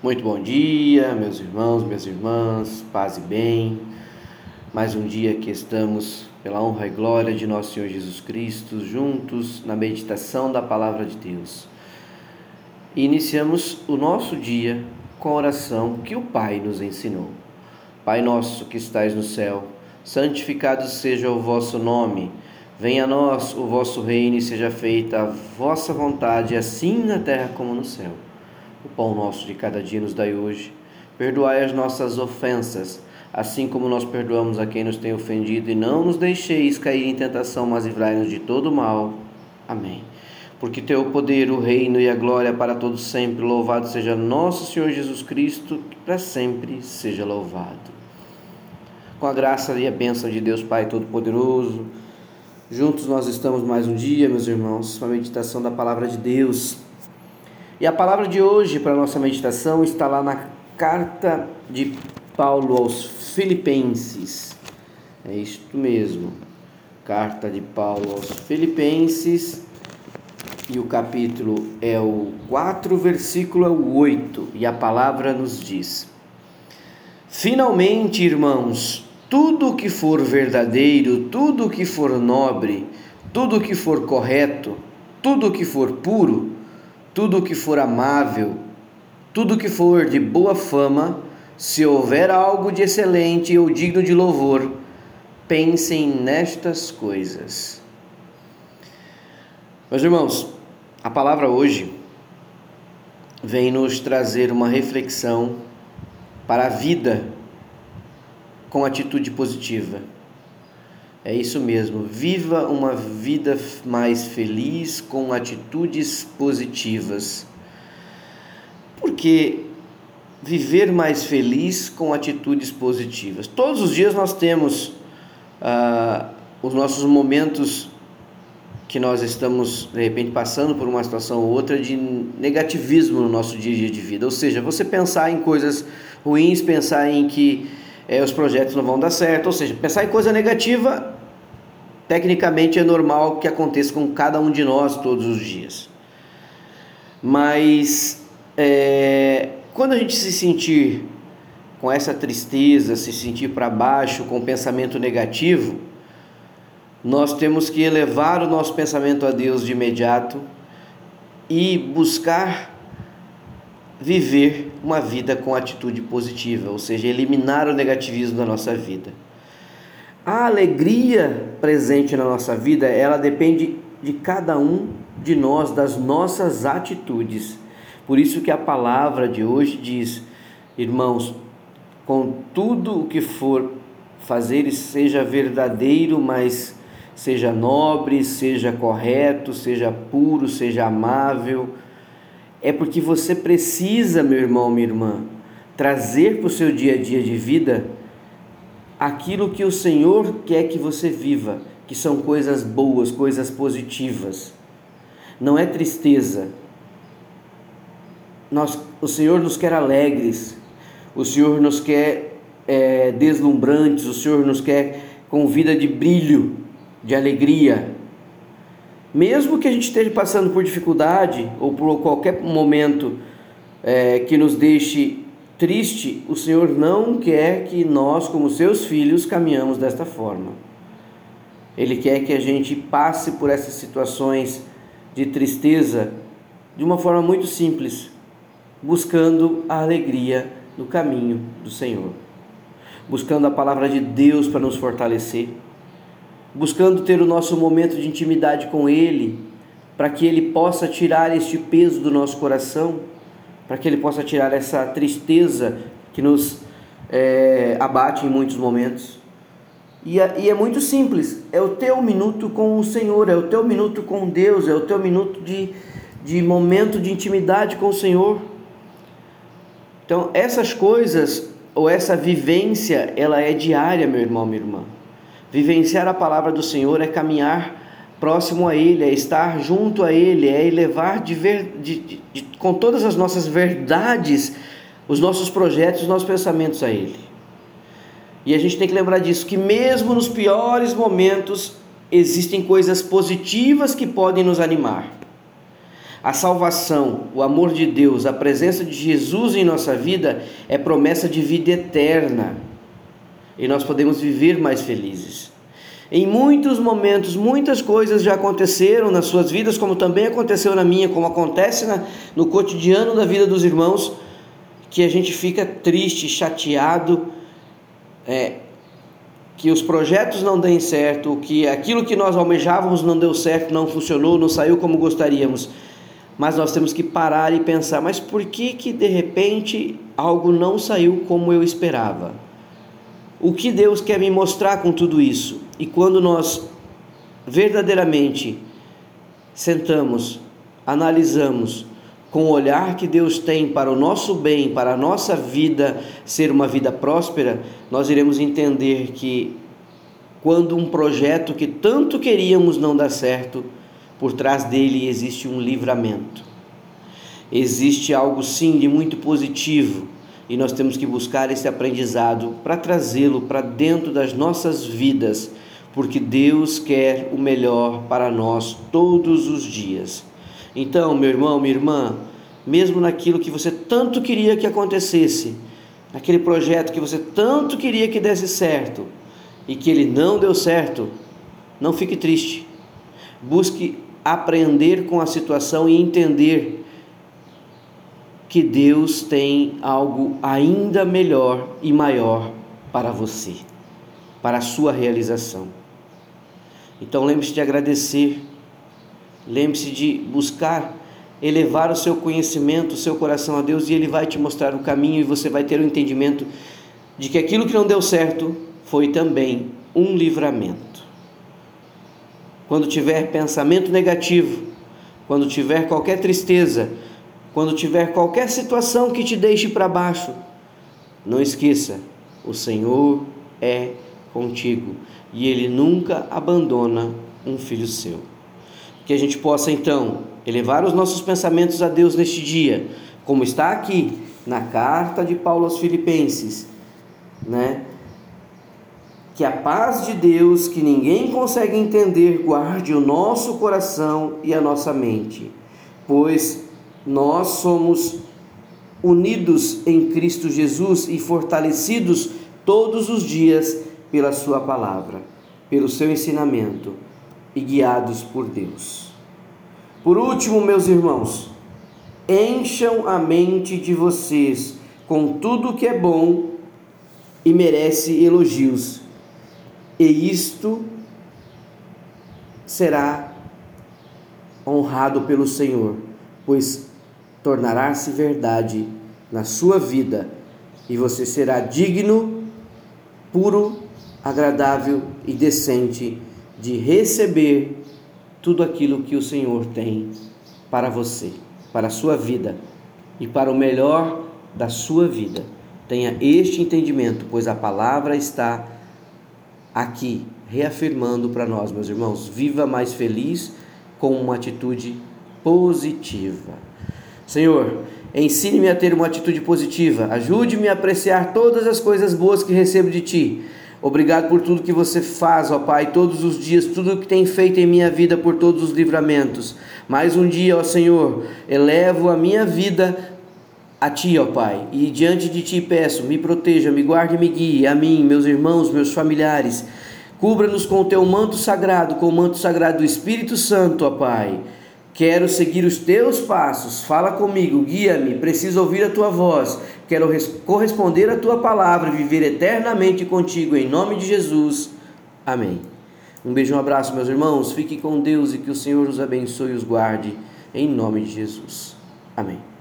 Muito bom dia, meus irmãos, minhas irmãs, paz e bem. Mais um dia que estamos, pela honra e glória de nosso Senhor Jesus Cristo, juntos na meditação da palavra de Deus. E iniciamos o nosso dia com a oração que o Pai nos ensinou. Pai nosso que estais no céu, santificado seja o vosso nome. Venha a nós o vosso reino e seja feita a vossa vontade, assim na terra como no céu. O pão nosso de cada dia nos dai hoje. Perdoai as nossas ofensas, assim como nós perdoamos a quem nos tem ofendido, e não nos deixeis cair em tentação, mas livrai-nos de todo mal. Amém. Porque teu poder, o reino e a glória para todos sempre. Louvado seja nosso Senhor Jesus Cristo, que para sempre seja louvado. Com a graça e a bênção de Deus Pai Todo-Poderoso, juntos nós estamos mais um dia, meus irmãos, uma meditação da palavra de Deus. E a palavra de hoje para a nossa meditação está lá na carta de Paulo aos Filipenses. É isto mesmo. Carta de Paulo aos Filipenses. E o capítulo é o 4, versículo é o 8. E a palavra nos diz: Finalmente, irmãos, tudo que for verdadeiro, tudo que for nobre, tudo que for correto, tudo que for puro, tudo que for amável, tudo que for de boa fama, se houver algo de excelente ou digno de louvor, pensem nestas coisas. Meus irmãos, a palavra hoje vem nos trazer uma reflexão para a vida com atitude positiva. É isso mesmo. Viva uma vida mais feliz com atitudes positivas. Porque viver mais feliz com atitudes positivas. Todos os dias nós temos ah, os nossos momentos que nós estamos de repente passando por uma situação ou outra de negativismo no nosso dia a dia de vida. Ou seja, você pensar em coisas ruins, pensar em que é, os projetos não vão dar certo, ou seja, pensar em coisa negativa Tecnicamente é normal que aconteça com cada um de nós todos os dias. Mas é, quando a gente se sentir com essa tristeza, se sentir para baixo, com pensamento negativo, nós temos que elevar o nosso pensamento a Deus de imediato e buscar viver uma vida com atitude positiva, ou seja, eliminar o negativismo da nossa vida. A alegria presente na nossa vida, ela depende de cada um de nós, das nossas atitudes. Por isso que a palavra de hoje diz, irmãos, com tudo o que for fazer, seja verdadeiro, mas seja nobre, seja correto, seja puro, seja amável. É porque você precisa, meu irmão, minha irmã, trazer para o seu dia a dia de vida aquilo que o Senhor quer que você viva, que são coisas boas, coisas positivas. Não é tristeza. Nós, o Senhor nos quer alegres, o Senhor nos quer é, deslumbrantes, o Senhor nos quer com vida de brilho, de alegria. Mesmo que a gente esteja passando por dificuldade ou por qualquer momento é, que nos deixe triste, o Senhor não quer que nós, como seus filhos, caminhamos desta forma. Ele quer que a gente passe por essas situações de tristeza de uma forma muito simples, buscando a alegria no caminho do Senhor, buscando a palavra de Deus para nos fortalecer, buscando ter o nosso momento de intimidade com Ele, para que Ele possa tirar este peso do nosso coração para que Ele possa tirar essa tristeza que nos é, abate em muitos momentos. E é, e é muito simples, é o teu minuto com o Senhor, é o teu minuto com Deus, é o teu minuto de, de momento de intimidade com o Senhor. Então, essas coisas, ou essa vivência, ela é diária, meu irmão, minha irmã. Vivenciar a palavra do Senhor é caminhar próximo a Ele, é estar junto a Ele, é elevar de ver, de, de, de, com todas as nossas verdades os nossos projetos, os nossos pensamentos a Ele. E a gente tem que lembrar disso, que mesmo nos piores momentos existem coisas positivas que podem nos animar. A salvação, o amor de Deus, a presença de Jesus em nossa vida é promessa de vida eterna. E nós podemos viver mais felizes. Em muitos momentos, muitas coisas já aconteceram nas suas vidas, como também aconteceu na minha, como acontece na, no cotidiano da vida dos irmãos, que a gente fica triste, chateado, é, que os projetos não deem certo, que aquilo que nós almejávamos não deu certo, não funcionou, não saiu como gostaríamos. Mas nós temos que parar e pensar, mas por que que de repente algo não saiu como eu esperava? O que Deus quer me mostrar com tudo isso? E quando nós verdadeiramente sentamos, analisamos, com o olhar que Deus tem para o nosso bem, para a nossa vida ser uma vida próspera, nós iremos entender que quando um projeto que tanto queríamos não dá certo, por trás dele existe um livramento. Existe algo sim de muito positivo e nós temos que buscar esse aprendizado para trazê-lo para dentro das nossas vidas, porque Deus quer o melhor para nós todos os dias. Então, meu irmão, minha irmã, mesmo naquilo que você tanto queria que acontecesse, naquele projeto que você tanto queria que desse certo e que ele não deu certo, não fique triste. Busque aprender com a situação e entender que Deus tem algo ainda melhor e maior para você, para a sua realização. Então lembre-se de agradecer Lembre-se de buscar elevar o seu conhecimento, o seu coração a Deus e Ele vai te mostrar o caminho e você vai ter o entendimento de que aquilo que não deu certo foi também um livramento. Quando tiver pensamento negativo, quando tiver qualquer tristeza, quando tiver qualquer situação que te deixe para baixo, não esqueça, o Senhor é contigo e Ele nunca abandona um filho seu que a gente possa então elevar os nossos pensamentos a Deus neste dia, como está aqui na carta de Paulo aos Filipenses, né? Que a paz de Deus, que ninguém consegue entender, guarde o nosso coração e a nossa mente, pois nós somos unidos em Cristo Jesus e fortalecidos todos os dias pela Sua palavra, pelo seu ensinamento e guiados por Deus. Por último, meus irmãos, encham a mente de vocês com tudo que é bom e merece elogios, e isto será honrado pelo Senhor, pois tornará-se verdade na sua vida e você será digno, puro, agradável e decente de receber tudo aquilo que o Senhor tem para você, para a sua vida e para o melhor da sua vida. Tenha este entendimento, pois a palavra está aqui reafirmando para nós, meus irmãos. Viva mais feliz com uma atitude positiva. Senhor, ensine-me a ter uma atitude positiva. Ajude-me a apreciar todas as coisas boas que recebo de ti Obrigado por tudo que você faz, ó Pai, todos os dias, tudo que tem feito em minha vida, por todos os livramentos. Mais um dia, ó Senhor, elevo a minha vida a Ti, ó Pai, e diante de Ti peço, me proteja, me guarde e me guie, a mim, meus irmãos, meus familiares. Cubra-nos com o Teu manto sagrado, com o manto sagrado do Espírito Santo, ó Pai. Quero seguir os teus passos. Fala comigo, guia-me. Preciso ouvir a tua voz. Quero corresponder à tua palavra viver eternamente contigo, em nome de Jesus. Amém. Um beijo, um abraço, meus irmãos. Fique com Deus e que o Senhor os abençoe e os guarde, em nome de Jesus. Amém.